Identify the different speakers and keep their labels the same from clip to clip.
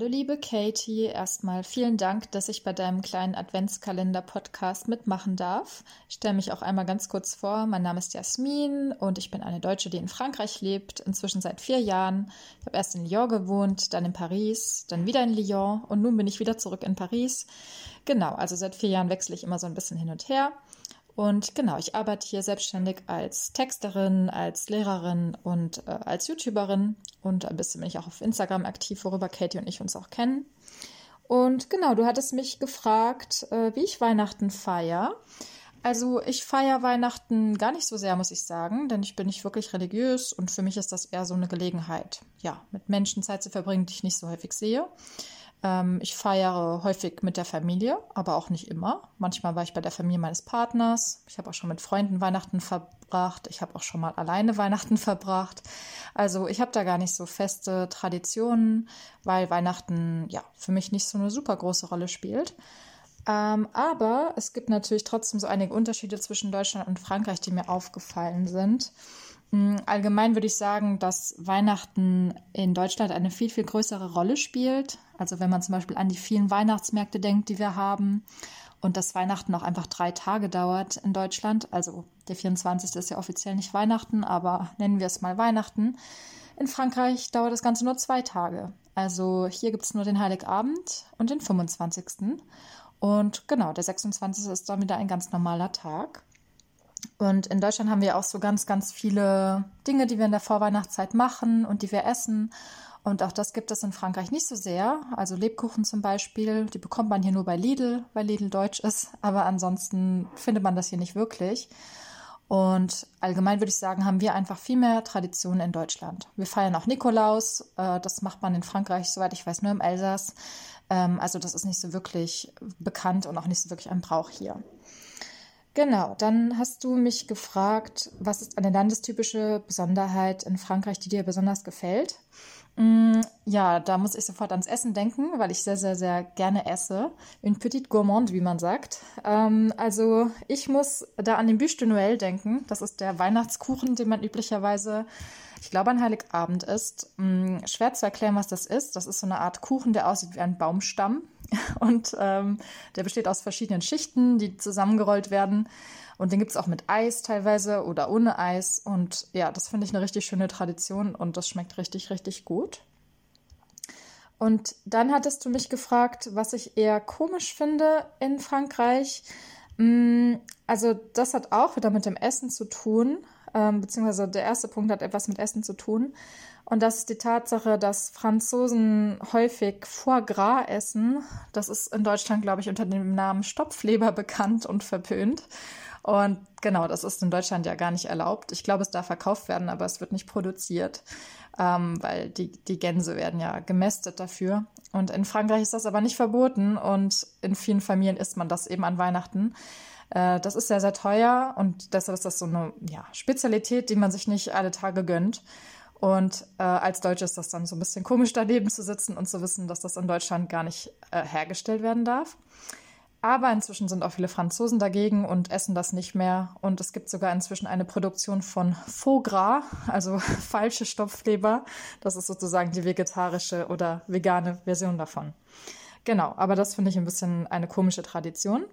Speaker 1: Hallo liebe Katie, erstmal vielen Dank, dass ich bei deinem kleinen Adventskalender-Podcast mitmachen darf. Ich stelle mich auch einmal ganz kurz vor. Mein Name ist Jasmin und ich bin eine Deutsche, die in Frankreich lebt, inzwischen seit vier Jahren. Ich habe erst in Lyon gewohnt, dann in Paris, dann wieder in Lyon und nun bin ich wieder zurück in Paris. Genau, also seit vier Jahren wechsle ich immer so ein bisschen hin und her. Und genau, ich arbeite hier selbstständig als Texterin, als Lehrerin und äh, als YouTuberin. Und ein bisschen bin ich auch auf Instagram aktiv, worüber Katie und ich uns auch kennen. Und genau, du hattest mich gefragt, äh, wie ich Weihnachten feiere. Also ich feiere Weihnachten gar nicht so sehr, muss ich sagen, denn ich bin nicht wirklich religiös und für mich ist das eher so eine Gelegenheit, ja, mit Menschen Zeit zu verbringen, die ich nicht so häufig sehe. Ähm, ich feiere häufig mit der Familie, aber auch nicht immer. Manchmal war ich bei der Familie meines Partners. Ich habe auch schon mit Freunden Weihnachten verbracht. Ich habe auch schon mal alleine Weihnachten verbracht. Also ich habe da gar nicht so feste Traditionen, weil Weihnachten ja für mich nicht so eine super große Rolle spielt. Ähm, aber es gibt natürlich trotzdem so einige Unterschiede zwischen Deutschland und Frankreich, die mir aufgefallen sind. Mm, allgemein würde ich sagen, dass Weihnachten in Deutschland eine viel, viel größere Rolle spielt. Also wenn man zum Beispiel an die vielen Weihnachtsmärkte denkt, die wir haben und dass Weihnachten auch einfach drei Tage dauert in Deutschland. Also der 24. ist ja offiziell nicht Weihnachten, aber nennen wir es mal Weihnachten. In Frankreich dauert das Ganze nur zwei Tage. Also hier gibt es nur den Heiligabend und den 25. Und genau, der 26. ist dann wieder ein ganz normaler Tag. Und in Deutschland haben wir auch so ganz, ganz viele Dinge, die wir in der Vorweihnachtszeit machen und die wir essen. Und auch das gibt es in Frankreich nicht so sehr. Also Lebkuchen zum Beispiel, die bekommt man hier nur bei Lidl, weil Lidl deutsch ist. Aber ansonsten findet man das hier nicht wirklich. Und allgemein würde ich sagen, haben wir einfach viel mehr Traditionen in Deutschland. Wir feiern auch Nikolaus. Äh, das macht man in Frankreich, soweit ich weiß, nur im Elsass. Ähm, also das ist nicht so wirklich bekannt und auch nicht so wirklich ein Brauch hier. Genau, dann hast du mich gefragt, was ist eine landestypische Besonderheit in Frankreich, die dir besonders gefällt? Mm, ja, da muss ich sofort ans Essen denken, weil ich sehr, sehr, sehr gerne esse. Une petite gourmande, wie man sagt. Ähm, also ich muss da an den Bûche de Noël denken. Das ist der Weihnachtskuchen, den man üblicherweise, ich glaube, an Heiligabend isst. Mm, schwer zu erklären, was das ist. Das ist so eine Art Kuchen, der aussieht wie ein Baumstamm. Und ähm, der besteht aus verschiedenen Schichten, die zusammengerollt werden. Und den gibt es auch mit Eis teilweise oder ohne Eis. Und ja, das finde ich eine richtig schöne Tradition und das schmeckt richtig, richtig gut. Und dann hattest du mich gefragt, was ich eher komisch finde in Frankreich. Mm, also das hat auch wieder mit dem Essen zu tun, ähm, beziehungsweise der erste Punkt hat etwas mit Essen zu tun. Und das ist die Tatsache, dass Franzosen häufig Foie Gras essen. Das ist in Deutschland, glaube ich, unter dem Namen Stopfleber bekannt und verpönt. Und genau, das ist in Deutschland ja gar nicht erlaubt. Ich glaube, es darf verkauft werden, aber es wird nicht produziert, ähm, weil die, die Gänse werden ja gemästet dafür. Und in Frankreich ist das aber nicht verboten und in vielen Familien isst man das eben an Weihnachten. Äh, das ist sehr, sehr teuer und deshalb ist das so eine ja, Spezialität, die man sich nicht alle Tage gönnt. Und äh, als Deutsche ist das dann so ein bisschen komisch, daneben zu sitzen und zu wissen, dass das in Deutschland gar nicht äh, hergestellt werden darf. Aber inzwischen sind auch viele Franzosen dagegen und essen das nicht mehr. Und es gibt sogar inzwischen eine Produktion von Faux Gras, also falsche Stopfleber. Das ist sozusagen die vegetarische oder vegane Version davon. Genau, aber das finde ich ein bisschen eine komische Tradition.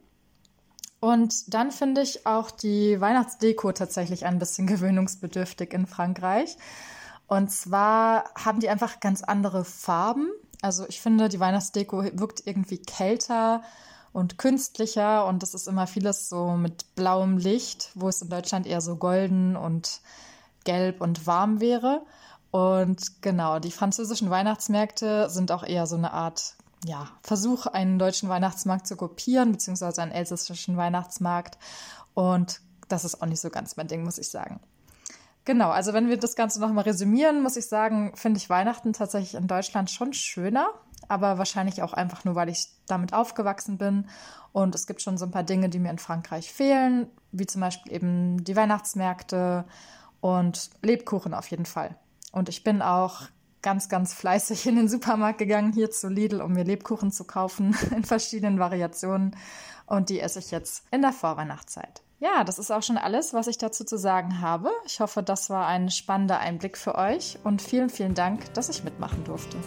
Speaker 1: Und dann finde ich auch die Weihnachtsdeko tatsächlich ein bisschen gewöhnungsbedürftig in Frankreich. Und zwar haben die einfach ganz andere Farben. Also ich finde, die Weihnachtsdeko wirkt irgendwie kälter und künstlicher und das ist immer vieles so mit blauem Licht, wo es in Deutschland eher so golden und gelb und warm wäre. Und genau, die französischen Weihnachtsmärkte sind auch eher so eine Art ja, Versuch, einen deutschen Weihnachtsmarkt zu kopieren, beziehungsweise einen elsässischen Weihnachtsmarkt. Und das ist auch nicht so ganz mein Ding, muss ich sagen. Genau, also wenn wir das Ganze nochmal resümieren, muss ich sagen, finde ich Weihnachten tatsächlich in Deutschland schon schöner, aber wahrscheinlich auch einfach nur, weil ich damit aufgewachsen bin. Und es gibt schon so ein paar Dinge, die mir in Frankreich fehlen, wie zum Beispiel eben die Weihnachtsmärkte und Lebkuchen auf jeden Fall. Und ich bin auch ganz, ganz fleißig in den Supermarkt gegangen, hier zu Lidl, um mir Lebkuchen zu kaufen in verschiedenen Variationen. Und die esse ich jetzt in der Vorweihnachtszeit. Ja, das ist auch schon alles, was ich dazu zu sagen habe. Ich hoffe, das war ein spannender Einblick für euch und vielen, vielen Dank, dass ich mitmachen durfte.